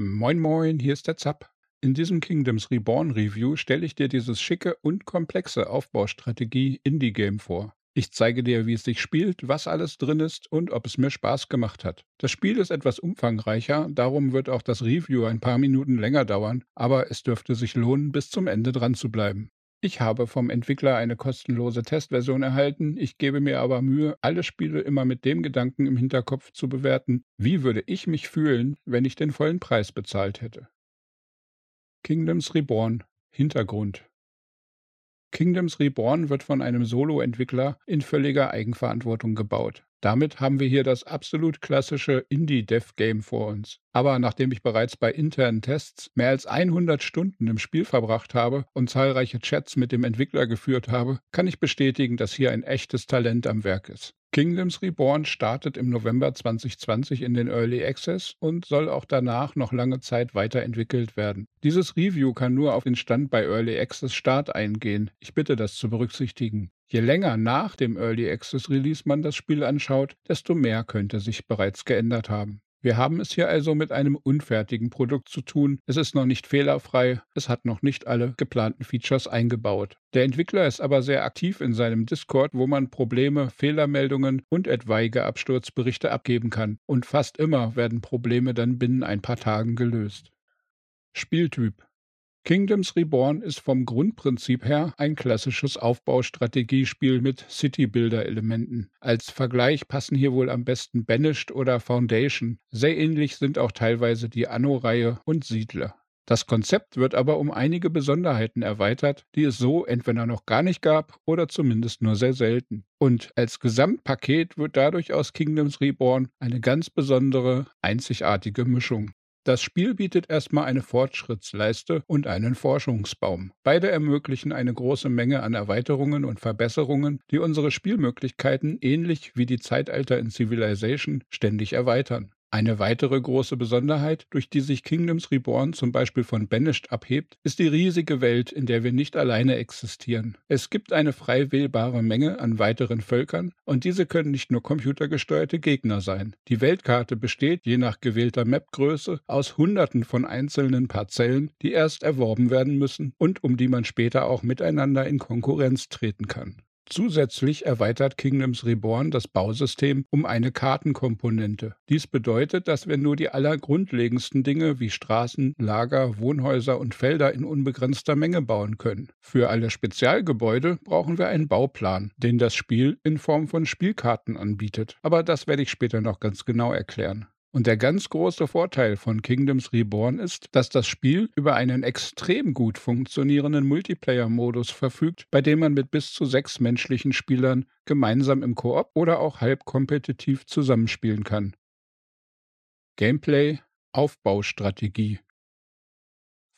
Moin moin, hier ist der Zapp. In diesem Kingdoms Reborn Review stelle ich dir dieses schicke und komplexe Aufbaustrategie Indie-Game vor. Ich zeige dir, wie es sich spielt, was alles drin ist und ob es mir Spaß gemacht hat. Das Spiel ist etwas umfangreicher, darum wird auch das Review ein paar Minuten länger dauern, aber es dürfte sich lohnen, bis zum Ende dran zu bleiben. Ich habe vom Entwickler eine kostenlose Testversion erhalten, ich gebe mir aber Mühe, alle Spiele immer mit dem Gedanken im Hinterkopf zu bewerten, wie würde ich mich fühlen, wenn ich den vollen Preis bezahlt hätte. Kingdoms Reborn Hintergrund Kingdoms Reborn wird von einem Solo-Entwickler in völliger Eigenverantwortung gebaut. Damit haben wir hier das absolut klassische Indie-Dev-Game vor uns. Aber nachdem ich bereits bei internen Tests mehr als 100 Stunden im Spiel verbracht habe und zahlreiche Chats mit dem Entwickler geführt habe, kann ich bestätigen, dass hier ein echtes Talent am Werk ist. Kingdoms Reborn startet im November 2020 in den Early Access und soll auch danach noch lange Zeit weiterentwickelt werden. Dieses Review kann nur auf den Stand bei Early Access Start eingehen. Ich bitte das zu berücksichtigen. Je länger nach dem Early Access Release man das Spiel anschaut, desto mehr könnte sich bereits geändert haben. Wir haben es hier also mit einem unfertigen Produkt zu tun. Es ist noch nicht fehlerfrei, es hat noch nicht alle geplanten Features eingebaut. Der Entwickler ist aber sehr aktiv in seinem Discord, wo man Probleme, Fehlermeldungen und etwaige Absturzberichte abgeben kann. Und fast immer werden Probleme dann binnen ein paar Tagen gelöst. Spieltyp Kingdoms Reborn ist vom Grundprinzip her ein klassisches Aufbaustrategiespiel mit City-Builder-Elementen. Als Vergleich passen hier wohl am besten Banished oder Foundation. Sehr ähnlich sind auch teilweise die Anno-Reihe und Siedler. Das Konzept wird aber um einige Besonderheiten erweitert, die es so entweder noch gar nicht gab oder zumindest nur sehr selten. Und als Gesamtpaket wird dadurch aus Kingdoms Reborn eine ganz besondere, einzigartige Mischung. Das Spiel bietet erstmal eine Fortschrittsleiste und einen Forschungsbaum. Beide ermöglichen eine große Menge an Erweiterungen und Verbesserungen, die unsere Spielmöglichkeiten ähnlich wie die Zeitalter in Civilization ständig erweitern. Eine weitere große Besonderheit, durch die sich Kingdoms Reborn zum Beispiel von Banished abhebt, ist die riesige Welt, in der wir nicht alleine existieren. Es gibt eine frei wählbare Menge an weiteren Völkern und diese können nicht nur computergesteuerte Gegner sein. Die Weltkarte besteht, je nach gewählter Mapgröße, aus Hunderten von einzelnen Parzellen, die erst erworben werden müssen und um die man später auch miteinander in Konkurrenz treten kann. Zusätzlich erweitert Kingdoms Reborn das Bausystem um eine Kartenkomponente. Dies bedeutet, dass wir nur die allergrundlegendsten Dinge wie Straßen, Lager, Wohnhäuser und Felder in unbegrenzter Menge bauen können. Für alle Spezialgebäude brauchen wir einen Bauplan, den das Spiel in Form von Spielkarten anbietet. Aber das werde ich später noch ganz genau erklären. Und der ganz große Vorteil von Kingdoms Reborn ist, dass das Spiel über einen extrem gut funktionierenden Multiplayer-Modus verfügt, bei dem man mit bis zu sechs menschlichen Spielern gemeinsam im Koop oder auch halb kompetitiv zusammenspielen kann. Gameplay Aufbaustrategie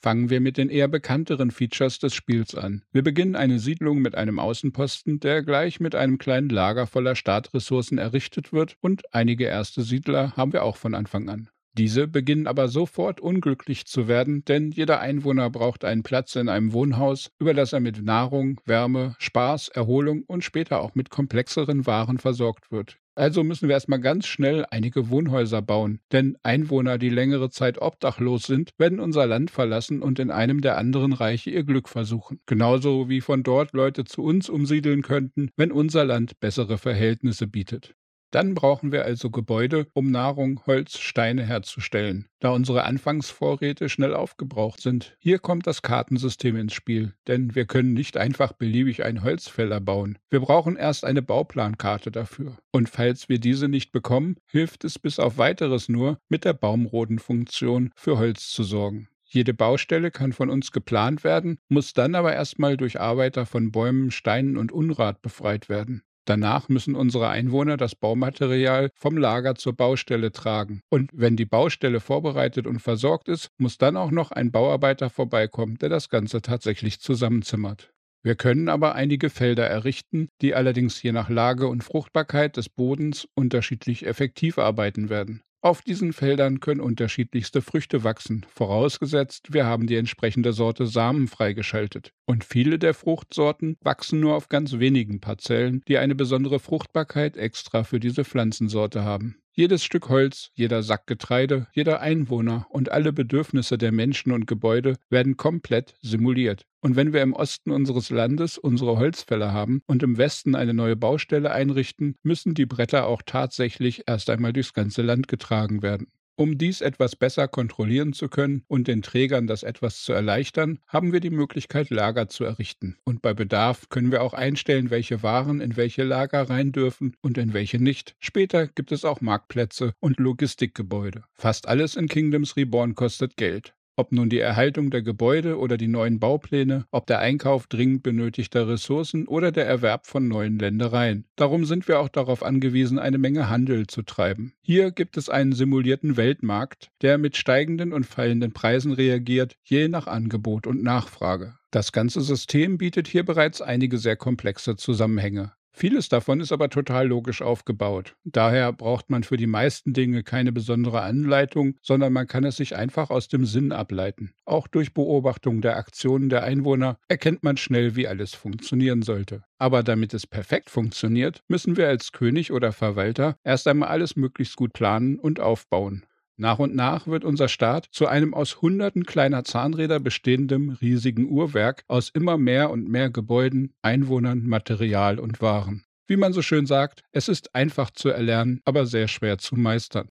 Fangen wir mit den eher bekannteren Features des Spiels an. Wir beginnen eine Siedlung mit einem Außenposten, der gleich mit einem kleinen Lager voller Startressourcen errichtet wird und einige erste Siedler haben wir auch von Anfang an. Diese beginnen aber sofort unglücklich zu werden, denn jeder Einwohner braucht einen Platz in einem Wohnhaus, über das er mit Nahrung, Wärme, Spaß, Erholung und später auch mit komplexeren Waren versorgt wird. Also müssen wir erstmal ganz schnell einige Wohnhäuser bauen, denn Einwohner, die längere Zeit obdachlos sind, werden unser Land verlassen und in einem der anderen Reiche ihr Glück versuchen. Genauso wie von dort Leute zu uns umsiedeln könnten, wenn unser Land bessere Verhältnisse bietet. Dann brauchen wir also Gebäude, um Nahrung, Holz, Steine herzustellen, da unsere Anfangsvorräte schnell aufgebraucht sind. Hier kommt das Kartensystem ins Spiel, denn wir können nicht einfach beliebig einen Holzfäller bauen. Wir brauchen erst eine Bauplankarte dafür. Und falls wir diese nicht bekommen, hilft es bis auf weiteres nur, mit der Baumrodenfunktion für Holz zu sorgen. Jede Baustelle kann von uns geplant werden, muss dann aber erstmal durch Arbeiter von Bäumen, Steinen und Unrat befreit werden. Danach müssen unsere Einwohner das Baumaterial vom Lager zur Baustelle tragen. Und wenn die Baustelle vorbereitet und versorgt ist, muss dann auch noch ein Bauarbeiter vorbeikommen, der das Ganze tatsächlich zusammenzimmert. Wir können aber einige Felder errichten, die allerdings je nach Lage und Fruchtbarkeit des Bodens unterschiedlich effektiv arbeiten werden. Auf diesen Feldern können unterschiedlichste Früchte wachsen, vorausgesetzt, wir haben die entsprechende Sorte Samen freigeschaltet. Und viele der Fruchtsorten wachsen nur auf ganz wenigen Parzellen, die eine besondere Fruchtbarkeit extra für diese Pflanzensorte haben. Jedes Stück Holz, jeder Sack Getreide, jeder Einwohner und alle Bedürfnisse der Menschen und Gebäude werden komplett simuliert. Und wenn wir im Osten unseres Landes unsere Holzfäller haben und im Westen eine neue Baustelle einrichten, müssen die Bretter auch tatsächlich erst einmal durchs ganze Land getragen werden. Um dies etwas besser kontrollieren zu können und den Trägern das etwas zu erleichtern, haben wir die Möglichkeit, Lager zu errichten. Und bei Bedarf können wir auch einstellen, welche Waren in welche Lager rein dürfen und in welche nicht. Später gibt es auch Marktplätze und Logistikgebäude. Fast alles in Kingdoms Reborn kostet Geld. Ob nun die Erhaltung der Gebäude oder die neuen Baupläne, ob der Einkauf dringend benötigter Ressourcen oder der Erwerb von neuen Ländereien. Darum sind wir auch darauf angewiesen, eine Menge Handel zu treiben. Hier gibt es einen simulierten Weltmarkt, der mit steigenden und fallenden Preisen reagiert, je nach Angebot und Nachfrage. Das ganze System bietet hier bereits einige sehr komplexe Zusammenhänge. Vieles davon ist aber total logisch aufgebaut. Daher braucht man für die meisten Dinge keine besondere Anleitung, sondern man kann es sich einfach aus dem Sinn ableiten. Auch durch Beobachtung der Aktionen der Einwohner erkennt man schnell, wie alles funktionieren sollte. Aber damit es perfekt funktioniert, müssen wir als König oder Verwalter erst einmal alles möglichst gut planen und aufbauen. Nach und nach wird unser Staat zu einem aus Hunderten kleiner Zahnräder bestehenden riesigen Uhrwerk aus immer mehr und mehr Gebäuden, Einwohnern, Material und Waren. Wie man so schön sagt, es ist einfach zu erlernen, aber sehr schwer zu meistern.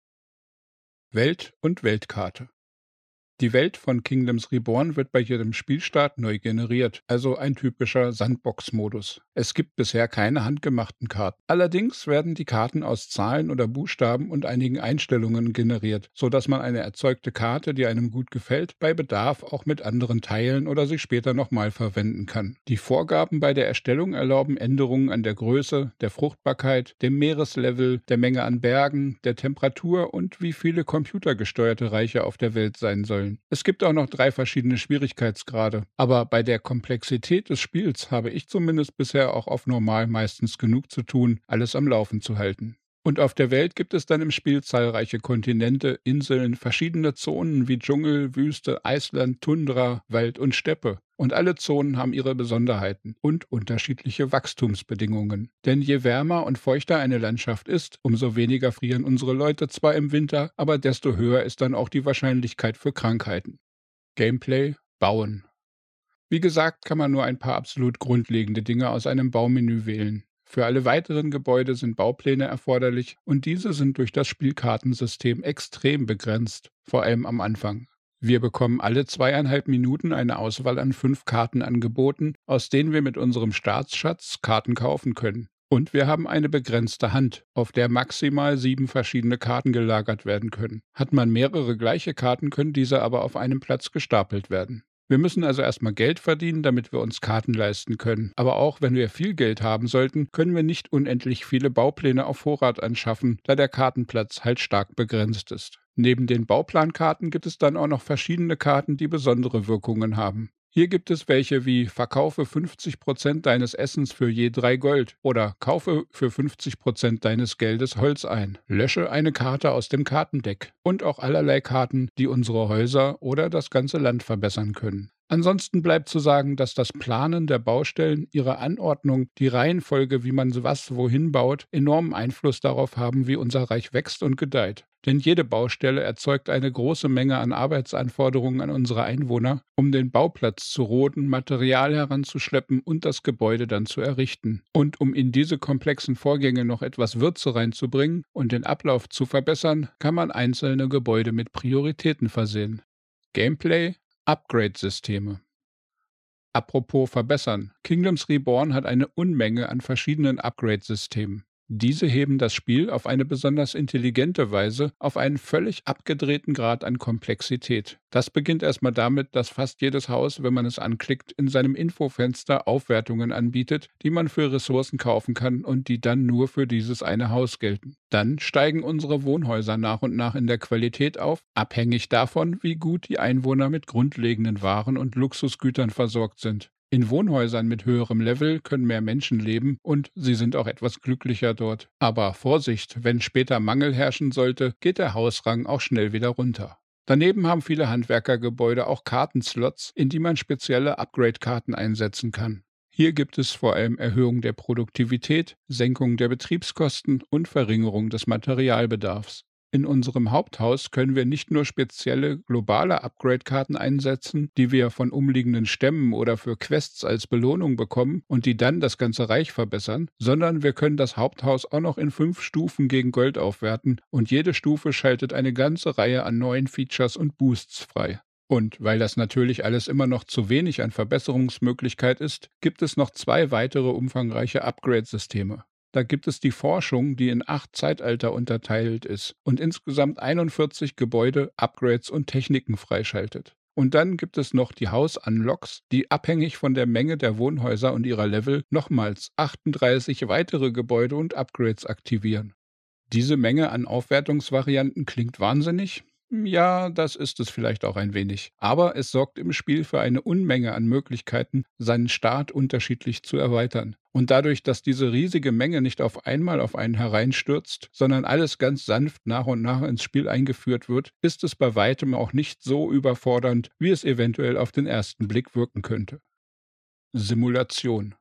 Welt und Weltkarte die Welt von Kingdoms Reborn wird bei jedem Spielstart neu generiert, also ein typischer Sandbox-Modus. Es gibt bisher keine handgemachten Karten. Allerdings werden die Karten aus Zahlen oder Buchstaben und einigen Einstellungen generiert, so dass man eine erzeugte Karte, die einem gut gefällt, bei Bedarf auch mit anderen teilen oder sich später nochmal verwenden kann. Die Vorgaben bei der Erstellung erlauben Änderungen an der Größe, der Fruchtbarkeit, dem Meereslevel, der Menge an Bergen, der Temperatur und wie viele computergesteuerte Reiche auf der Welt sein sollen spielen. Es gibt auch noch drei verschiedene Schwierigkeitsgrade, aber bei der Komplexität des Spiels habe ich zumindest bisher auch auf normal meistens genug zu tun, alles am Laufen zu halten. Und auf der Welt gibt es dann im Spiel zahlreiche Kontinente, Inseln, verschiedene Zonen wie Dschungel, Wüste, Eisland, Tundra, Wald und Steppe. Und alle Zonen haben ihre Besonderheiten und unterschiedliche Wachstumsbedingungen. Denn je wärmer und feuchter eine Landschaft ist, umso weniger frieren unsere Leute zwar im Winter, aber desto höher ist dann auch die Wahrscheinlichkeit für Krankheiten. Gameplay Bauen. Wie gesagt, kann man nur ein paar absolut grundlegende Dinge aus einem Baumenü wählen. Für alle weiteren Gebäude sind Baupläne erforderlich und diese sind durch das Spielkartensystem extrem begrenzt, vor allem am Anfang. Wir bekommen alle zweieinhalb Minuten eine Auswahl an fünf Karten angeboten, aus denen wir mit unserem Staatsschatz Karten kaufen können. Und wir haben eine begrenzte Hand, auf der maximal sieben verschiedene Karten gelagert werden können. Hat man mehrere gleiche Karten, können diese aber auf einem Platz gestapelt werden. Wir müssen also erstmal Geld verdienen, damit wir uns Karten leisten können. Aber auch wenn wir viel Geld haben sollten, können wir nicht unendlich viele Baupläne auf Vorrat anschaffen, da der Kartenplatz halt stark begrenzt ist. Neben den Bauplankarten gibt es dann auch noch verschiedene Karten, die besondere Wirkungen haben. Hier gibt es welche wie Verkaufe 50% deines Essens für je drei Gold oder Kaufe für 50% deines Geldes Holz ein. Lösche eine Karte aus dem Kartendeck und auch allerlei Karten, die unsere Häuser oder das ganze Land verbessern können. Ansonsten bleibt zu sagen, dass das Planen der Baustellen, ihre Anordnung, die Reihenfolge, wie man was wohin baut, enormen Einfluss darauf haben, wie unser Reich wächst und gedeiht. Denn jede Baustelle erzeugt eine große Menge an Arbeitsanforderungen an unsere Einwohner, um den Bauplatz zu roden, Material heranzuschleppen und das Gebäude dann zu errichten. Und um in diese komplexen Vorgänge noch etwas Würze reinzubringen und den Ablauf zu verbessern, kann man einzelne Gebäude mit Prioritäten versehen. Gameplay Upgrade-Systeme. Apropos verbessern. Kingdoms Reborn hat eine Unmenge an verschiedenen Upgrade-Systemen. Diese heben das Spiel auf eine besonders intelligente Weise auf einen völlig abgedrehten Grad an Komplexität. Das beginnt erstmal damit, dass fast jedes Haus, wenn man es anklickt, in seinem Infofenster Aufwertungen anbietet, die man für Ressourcen kaufen kann und die dann nur für dieses eine Haus gelten. Dann steigen unsere Wohnhäuser nach und nach in der Qualität auf, abhängig davon, wie gut die Einwohner mit grundlegenden Waren und Luxusgütern versorgt sind. In Wohnhäusern mit höherem Level können mehr Menschen leben und sie sind auch etwas glücklicher dort. Aber Vorsicht, wenn später Mangel herrschen sollte, geht der Hausrang auch schnell wieder runter. Daneben haben viele Handwerkergebäude auch Kartenslots, in die man spezielle Upgrade-Karten einsetzen kann. Hier gibt es vor allem Erhöhung der Produktivität, Senkung der Betriebskosten und Verringerung des Materialbedarfs. In unserem Haupthaus können wir nicht nur spezielle globale Upgrade-Karten einsetzen, die wir von umliegenden Stämmen oder für Quests als Belohnung bekommen und die dann das ganze Reich verbessern, sondern wir können das Haupthaus auch noch in fünf Stufen gegen Gold aufwerten und jede Stufe schaltet eine ganze Reihe an neuen Features und Boosts frei. Und weil das natürlich alles immer noch zu wenig an Verbesserungsmöglichkeit ist, gibt es noch zwei weitere umfangreiche Upgrade-Systeme. Da gibt es die Forschung, die in acht Zeitalter unterteilt ist und insgesamt 41 Gebäude, Upgrades und Techniken freischaltet. Und dann gibt es noch die Haus-Unlocks, die abhängig von der Menge der Wohnhäuser und ihrer Level nochmals 38 weitere Gebäude und Upgrades aktivieren. Diese Menge an Aufwertungsvarianten klingt wahnsinnig, ja, das ist es vielleicht auch ein wenig. Aber es sorgt im Spiel für eine Unmenge an Möglichkeiten, seinen Start unterschiedlich zu erweitern. Und dadurch, dass diese riesige Menge nicht auf einmal auf einen hereinstürzt, sondern alles ganz sanft nach und nach ins Spiel eingeführt wird, ist es bei weitem auch nicht so überfordernd, wie es eventuell auf den ersten Blick wirken könnte. Simulation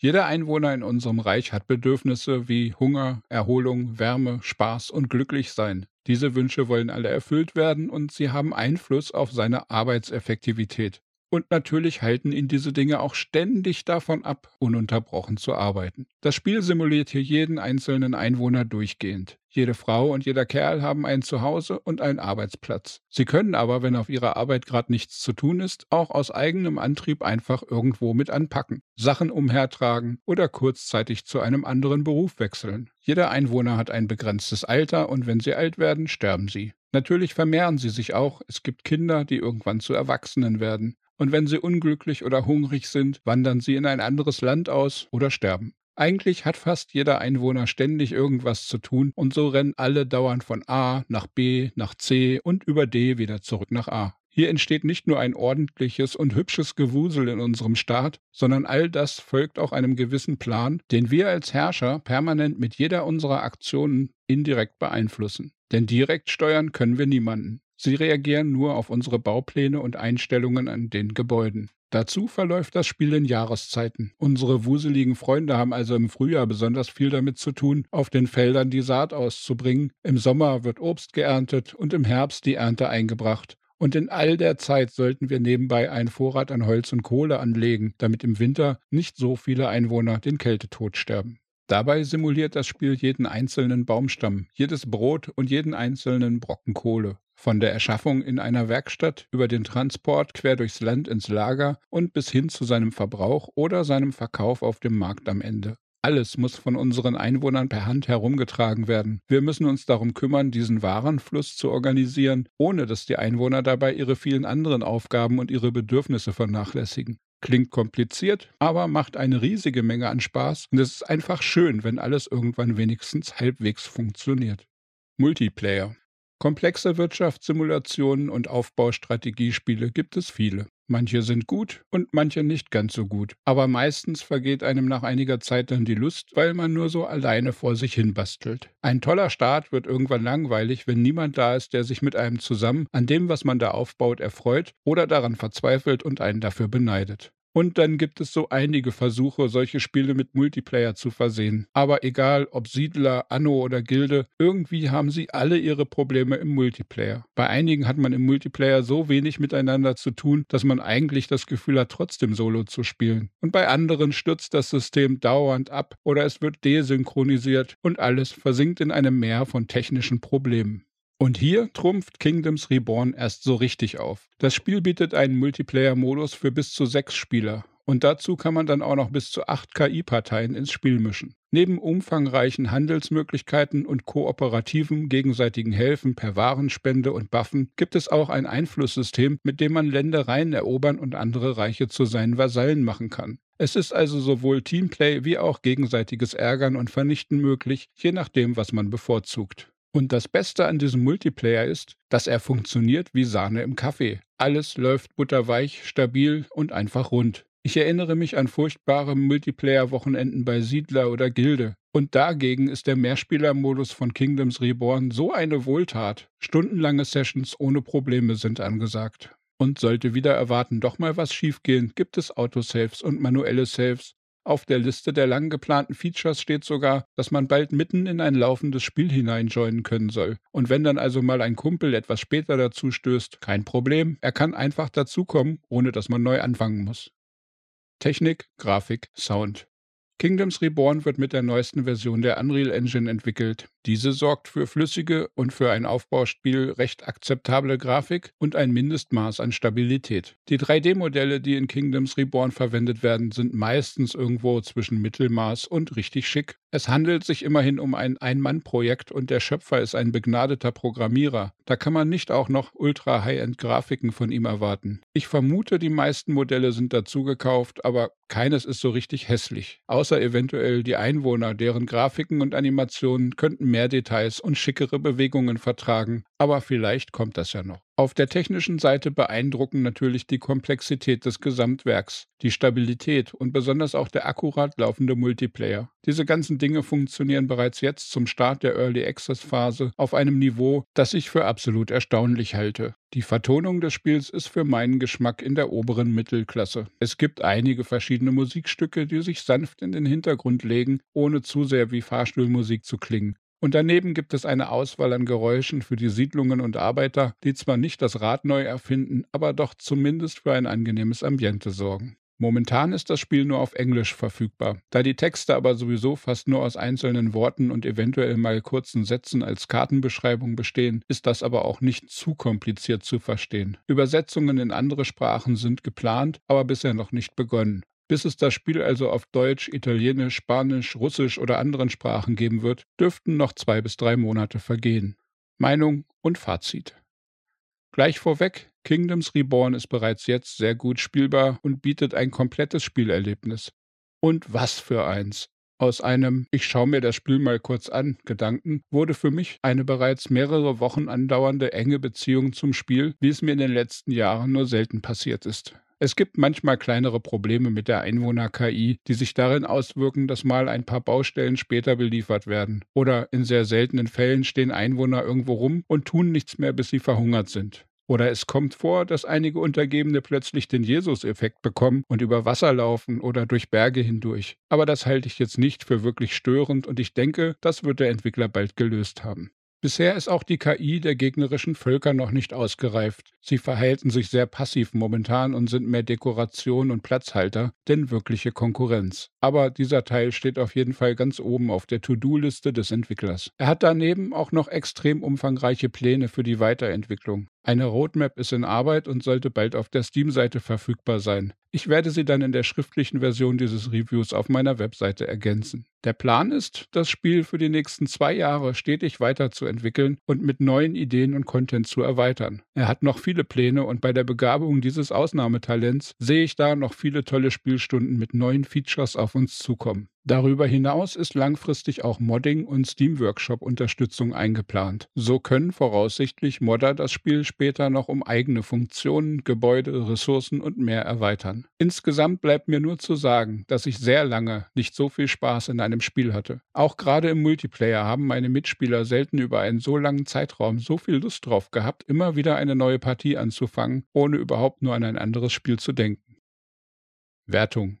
jeder Einwohner in unserem Reich hat Bedürfnisse wie Hunger, Erholung, Wärme, Spaß und Glücklichsein. Diese Wünsche wollen alle erfüllt werden und sie haben Einfluss auf seine Arbeitseffektivität. Und natürlich halten ihn diese Dinge auch ständig davon ab, ununterbrochen zu arbeiten. Das Spiel simuliert hier jeden einzelnen Einwohner durchgehend. Jede Frau und jeder Kerl haben ein Zuhause und einen Arbeitsplatz. Sie können aber, wenn auf ihrer Arbeit gerade nichts zu tun ist, auch aus eigenem Antrieb einfach irgendwo mit anpacken, Sachen umhertragen oder kurzzeitig zu einem anderen Beruf wechseln. Jeder Einwohner hat ein begrenztes Alter und wenn sie alt werden, sterben sie. Natürlich vermehren sie sich auch. Es gibt Kinder, die irgendwann zu Erwachsenen werden und wenn sie unglücklich oder hungrig sind, wandern sie in ein anderes Land aus oder sterben. Eigentlich hat fast jeder Einwohner ständig irgendwas zu tun und so rennen alle dauernd von A nach B, nach C und über D wieder zurück nach A. Hier entsteht nicht nur ein ordentliches und hübsches Gewusel in unserem Staat, sondern all das folgt auch einem gewissen Plan, den wir als Herrscher permanent mit jeder unserer Aktionen indirekt beeinflussen. Denn direkt steuern können wir niemanden. Sie reagieren nur auf unsere Baupläne und Einstellungen an den Gebäuden. Dazu verläuft das Spiel in Jahreszeiten. Unsere wuseligen Freunde haben also im Frühjahr besonders viel damit zu tun, auf den Feldern die Saat auszubringen. Im Sommer wird Obst geerntet und im Herbst die Ernte eingebracht. Und in all der Zeit sollten wir nebenbei einen Vorrat an Holz und Kohle anlegen, damit im Winter nicht so viele Einwohner den Kältetod sterben. Dabei simuliert das Spiel jeden einzelnen Baumstamm, jedes Brot und jeden einzelnen Brocken Kohle. Von der Erschaffung in einer Werkstatt über den Transport quer durchs Land ins Lager und bis hin zu seinem Verbrauch oder seinem Verkauf auf dem Markt am Ende. Alles muss von unseren Einwohnern per Hand herumgetragen werden. Wir müssen uns darum kümmern, diesen Warenfluss zu organisieren, ohne dass die Einwohner dabei ihre vielen anderen Aufgaben und ihre Bedürfnisse vernachlässigen. Klingt kompliziert, aber macht eine riesige Menge an Spaß und es ist einfach schön, wenn alles irgendwann wenigstens halbwegs funktioniert. Multiplayer. Komplexe Wirtschaftssimulationen und Aufbaustrategiespiele gibt es viele. Manche sind gut und manche nicht ganz so gut. Aber meistens vergeht einem nach einiger Zeit dann die Lust, weil man nur so alleine vor sich hin bastelt. Ein toller Start wird irgendwann langweilig, wenn niemand da ist, der sich mit einem zusammen an dem, was man da aufbaut, erfreut oder daran verzweifelt und einen dafür beneidet. Und dann gibt es so einige Versuche, solche Spiele mit Multiplayer zu versehen. Aber egal, ob Siedler, Anno oder Gilde, irgendwie haben sie alle ihre Probleme im Multiplayer. Bei einigen hat man im Multiplayer so wenig miteinander zu tun, dass man eigentlich das Gefühl hat, trotzdem Solo zu spielen. Und bei anderen stürzt das System dauernd ab oder es wird desynchronisiert und alles versinkt in einem Meer von technischen Problemen. Und hier trumpft Kingdoms Reborn erst so richtig auf. Das Spiel bietet einen Multiplayer-Modus für bis zu sechs Spieler. Und dazu kann man dann auch noch bis zu acht KI-Parteien ins Spiel mischen. Neben umfangreichen Handelsmöglichkeiten und kooperativen gegenseitigen Helfen per Warenspende und Waffen gibt es auch ein Einflusssystem, mit dem man Ländereien erobern und andere Reiche zu seinen Vasallen machen kann. Es ist also sowohl Teamplay wie auch gegenseitiges Ärgern und Vernichten möglich, je nachdem, was man bevorzugt. Und das Beste an diesem Multiplayer ist, dass er funktioniert wie Sahne im Kaffee. Alles läuft butterweich, stabil und einfach rund. Ich erinnere mich an furchtbare Multiplayer-Wochenenden bei Siedler oder Gilde. Und dagegen ist der Mehrspielermodus von Kingdoms Reborn so eine Wohltat. Stundenlange Sessions ohne Probleme sind angesagt. Und sollte wieder erwarten doch mal was schiefgehen, gibt es Autosaves und manuelle Saves. Auf der Liste der lang geplanten Features steht sogar, dass man bald mitten in ein laufendes Spiel hineinjoinen können soll. Und wenn dann also mal ein Kumpel etwas später dazu stößt, kein Problem, er kann einfach dazukommen, ohne dass man neu anfangen muss. Technik, Grafik, Sound. Kingdoms Reborn wird mit der neuesten Version der Unreal Engine entwickelt. Diese sorgt für flüssige und für ein Aufbauspiel recht akzeptable Grafik und ein Mindestmaß an Stabilität. Die 3D-Modelle, die in Kingdoms Reborn verwendet werden, sind meistens irgendwo zwischen Mittelmaß und richtig schick. Es handelt sich immerhin um ein Ein-Mann-Projekt und der Schöpfer ist ein begnadeter Programmierer. Da kann man nicht auch noch ultra-High-End-Grafiken von ihm erwarten. Ich vermute, die meisten Modelle sind dazu gekauft, aber keines ist so richtig hässlich. Außer eventuell die Einwohner, deren Grafiken und Animationen könnten mehr Details und schickere Bewegungen vertragen, aber vielleicht kommt das ja noch. Auf der technischen Seite beeindrucken natürlich die Komplexität des Gesamtwerks, die Stabilität und besonders auch der akkurat laufende Multiplayer. Diese ganzen Dinge funktionieren bereits jetzt zum Start der Early Access Phase auf einem Niveau, das ich für absolut erstaunlich halte. Die Vertonung des Spiels ist für meinen Geschmack in der oberen Mittelklasse. Es gibt einige verschiedene Musikstücke, die sich sanft in den Hintergrund legen, ohne zu sehr wie Fahrstuhlmusik zu klingen. Und daneben gibt es eine Auswahl an Geräuschen für die Siedlungen und Arbeiter, die zwar nicht das Rad neu erfinden, aber doch zumindest für ein angenehmes Ambiente sorgen. Momentan ist das Spiel nur auf Englisch verfügbar. Da die Texte aber sowieso fast nur aus einzelnen Worten und eventuell mal kurzen Sätzen als Kartenbeschreibung bestehen, ist das aber auch nicht zu kompliziert zu verstehen. Übersetzungen in andere Sprachen sind geplant, aber bisher noch nicht begonnen. Bis es das Spiel also auf Deutsch, Italienisch, Spanisch, Russisch oder anderen Sprachen geben wird, dürften noch zwei bis drei Monate vergehen. Meinung und Fazit. Gleich vorweg, Kingdoms Reborn ist bereits jetzt sehr gut spielbar und bietet ein komplettes Spielerlebnis. Und was für eins! Aus einem Ich schaue mir das Spiel mal kurz an Gedanken wurde für mich eine bereits mehrere Wochen andauernde enge Beziehung zum Spiel, wie es mir in den letzten Jahren nur selten passiert ist. Es gibt manchmal kleinere Probleme mit der Einwohner-KI, die sich darin auswirken, dass mal ein paar Baustellen später beliefert werden. Oder in sehr seltenen Fällen stehen Einwohner irgendwo rum und tun nichts mehr, bis sie verhungert sind. Oder es kommt vor, dass einige Untergebene plötzlich den Jesus-Effekt bekommen und über Wasser laufen oder durch Berge hindurch. Aber das halte ich jetzt nicht für wirklich störend und ich denke, das wird der Entwickler bald gelöst haben. Bisher ist auch die KI der gegnerischen Völker noch nicht ausgereift. Sie verhalten sich sehr passiv momentan und sind mehr Dekoration und Platzhalter, denn wirkliche Konkurrenz. Aber dieser Teil steht auf jeden Fall ganz oben auf der To-Do-Liste des Entwicklers. Er hat daneben auch noch extrem umfangreiche Pläne für die Weiterentwicklung. Eine Roadmap ist in Arbeit und sollte bald auf der Steam-Seite verfügbar sein. Ich werde sie dann in der schriftlichen Version dieses Reviews auf meiner Webseite ergänzen. Der Plan ist, das Spiel für die nächsten zwei Jahre stetig weiterzuentwickeln und mit neuen Ideen und Content zu erweitern. Er hat noch viele Pläne und bei der Begabung dieses Ausnahmetalents sehe ich da noch viele tolle Spielstunden mit neuen Features auf uns zukommen. Darüber hinaus ist langfristig auch Modding und Steam Workshop Unterstützung eingeplant. So können voraussichtlich Modder das Spiel später noch um eigene Funktionen, Gebäude, Ressourcen und mehr erweitern. Insgesamt bleibt mir nur zu sagen, dass ich sehr lange nicht so viel Spaß in einem Spiel hatte. Auch gerade im Multiplayer haben meine Mitspieler selten über einen so langen Zeitraum so viel Lust drauf gehabt, immer wieder eine neue Partie anzufangen, ohne überhaupt nur an ein anderes Spiel zu denken. Wertung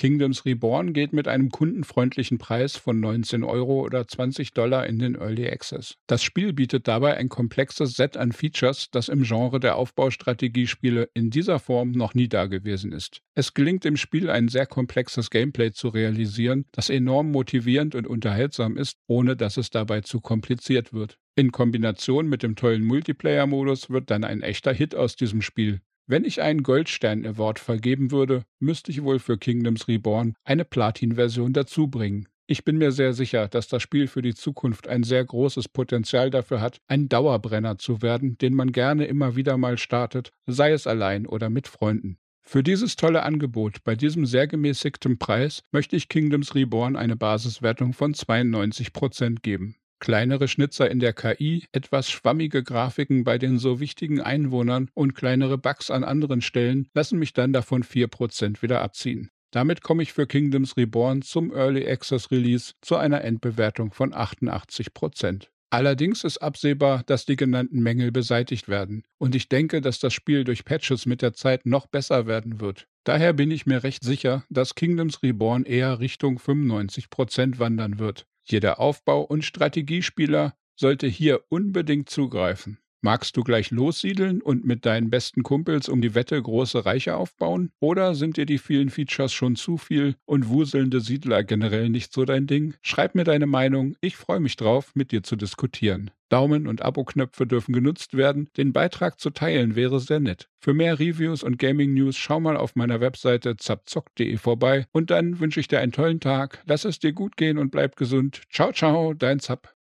Kingdoms Reborn geht mit einem kundenfreundlichen Preis von 19 Euro oder 20 Dollar in den Early Access. Das Spiel bietet dabei ein komplexes Set an Features, das im Genre der Aufbaustrategiespiele in dieser Form noch nie dagewesen ist. Es gelingt im Spiel ein sehr komplexes Gameplay zu realisieren, das enorm motivierend und unterhaltsam ist, ohne dass es dabei zu kompliziert wird. In Kombination mit dem tollen Multiplayer-Modus wird dann ein echter Hit aus diesem Spiel. Wenn ich einen Goldstern Award vergeben würde, müsste ich wohl für Kingdoms Reborn eine Platin-Version dazubringen. Ich bin mir sehr sicher, dass das Spiel für die Zukunft ein sehr großes Potenzial dafür hat, ein Dauerbrenner zu werden, den man gerne immer wieder mal startet, sei es allein oder mit Freunden. Für dieses tolle Angebot bei diesem sehr gemäßigten Preis möchte ich Kingdoms Reborn eine Basiswertung von 92% geben kleinere Schnitzer in der KI, etwas schwammige Grafiken bei den so wichtigen Einwohnern und kleinere Bugs an anderen Stellen lassen mich dann davon 4% wieder abziehen. Damit komme ich für Kingdoms Reborn zum Early Access Release zu einer Endbewertung von 88%. Allerdings ist absehbar, dass die genannten Mängel beseitigt werden. Und ich denke, dass das Spiel durch Patches mit der Zeit noch besser werden wird. Daher bin ich mir recht sicher, dass Kingdoms Reborn eher Richtung 95% wandern wird. Jeder Aufbau- und Strategiespieler sollte hier unbedingt zugreifen. Magst du gleich lossiedeln und mit deinen besten Kumpels um die Wette große Reiche aufbauen? Oder sind dir die vielen Features schon zu viel und wuselnde Siedler generell nicht so dein Ding? Schreib mir deine Meinung, ich freue mich drauf, mit dir zu diskutieren. Daumen und Abo-Knöpfe dürfen genutzt werden, den Beitrag zu teilen wäre sehr nett. Für mehr Reviews und Gaming-News schau mal auf meiner Webseite zapzock.de vorbei und dann wünsche ich dir einen tollen Tag, lass es dir gut gehen und bleib gesund. Ciao, ciao, dein Zap.